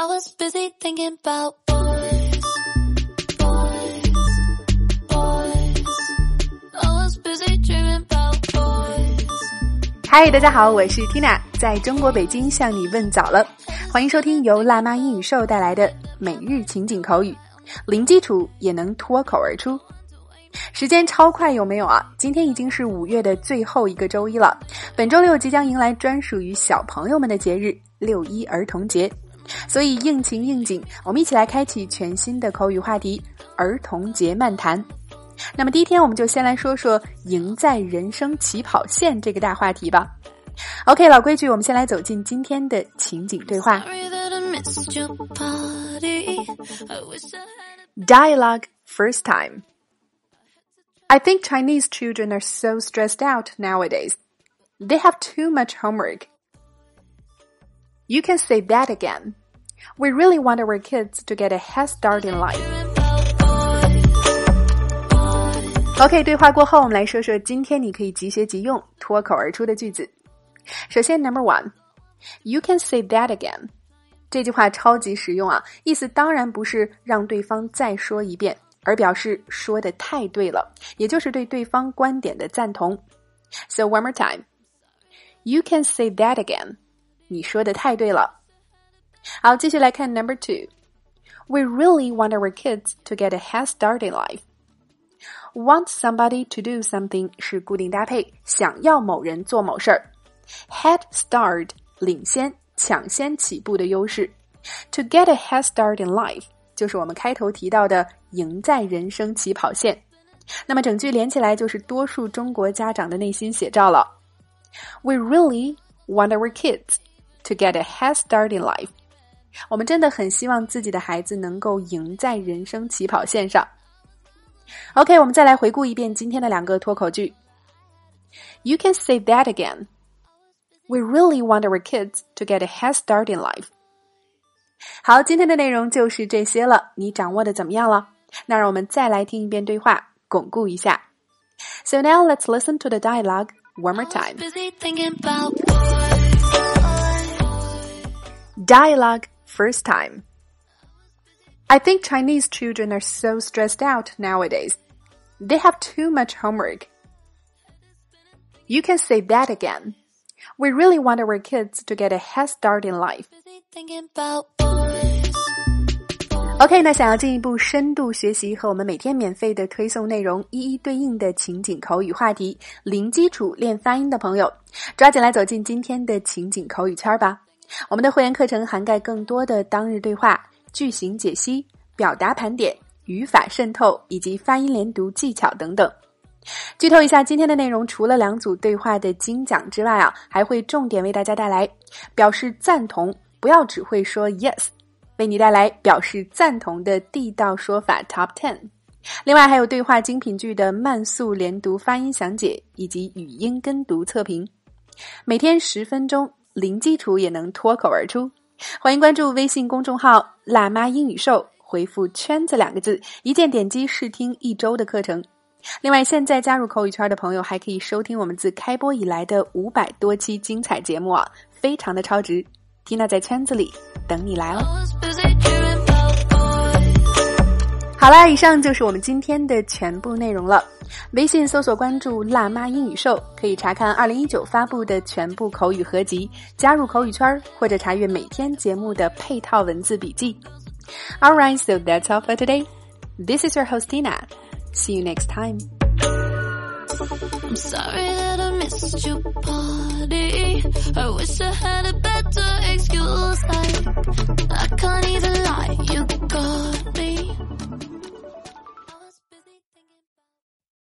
I was busy thinking about boys, boys, boys. I was busy dreaming about boys. 嗨，大家好，我是 Tina，在中国北京向你问早了，欢迎收听由辣妈英语秀带来的每日情景口语，零基础也能脱口而出。时间超快，有没有啊？今天已经是五月的最后一个周一了，本周六即将迎来专属于小朋友们的节日——六一儿童节，所以应情应景，我们一起来开启全新的口语话题——儿童节漫谈。那么第一天，我们就先来说说“赢在人生起跑线”这个大话题吧。OK，老规矩，我们先来走进今天的情景对话。Dialogue first time. I think Chinese children are so stressed out nowadays. They have too much homework. You can say that again. We really want our kids to get a head start in life. OK，对话过后，我们来说说今天你可以即学即用、脱口而出的句子。首先，Number one，You can say that again。这句话超级实用啊，意思当然不是让对方再说一遍，而表示说的太对了，也就是对对方观点的赞同。So one more time, you can say that again. 你说的太对了。 好，继续来看 number two. We really want our kids to get a head start in life. Want somebody to do something 是固定搭配，想要某人做某事儿。Head start 领先、抢先起步的优势。To get a head start in life 就是我们开头提到的赢在人生起跑线。那么整句连起来就是多数中国家长的内心写照了。We really want our kids to get a head start in life。 我们真的很希望自己的孩子能够赢在人生起跑线上。OK，我们再来回顾一遍今天的两个脱口句。You can say that again. We really want our kids to get a head start in life. 好，今天的内容就是这些了，你掌握的怎么样了？那让我们再来听一遍对话，巩固一下。So now let's listen to the dialogue one more time. busy thinking about boys. Dialogue first time. I think Chinese children are so stressed out nowadays. They have too much homework. You can say that again. We really want our kids to get a head start in life. Busy thinking about boys. OK，那想要进一步深度学习和我们每天免费的推送内容一一对应的情景口语话题，零基础练发音的朋友，抓紧来走进今天的情景口语圈吧。 我们的会员课程涵盖更多的当日对话、句型解析、表达盘点、语法渗透以及发音连读技巧等等。剧透一下，今天的内容除了两组对话的精讲之外啊，还会重点为大家带来表示赞同，不要只会说 yes。为你带来表示赞同的地道说法 Top Ten，另外还有对话精品剧的慢速连读发音详解以及语音跟读测评，每天十分钟，零基础也能脱口而出。欢迎关注微信公众号“辣妈英语秀”，回复“圈子”两个字，一键点击试听一周的课程。另外，现在加入口语圈的朋友还可以收听我们自开播以来的五百多期精彩节目啊，非常的超值。缇娜在圈子里等你来哦。好啦，以上就是我们今天的全部内容了。微信搜索关注“辣妈英语秀”，可以查看二零一九发布的全部口语合集，加入口语圈，或者查阅每天节目的配套文字笔记。All right, so that's all for today. This is your host Tina. See you next time. I'm sorry that I missed your party. I wish I had a better excuse.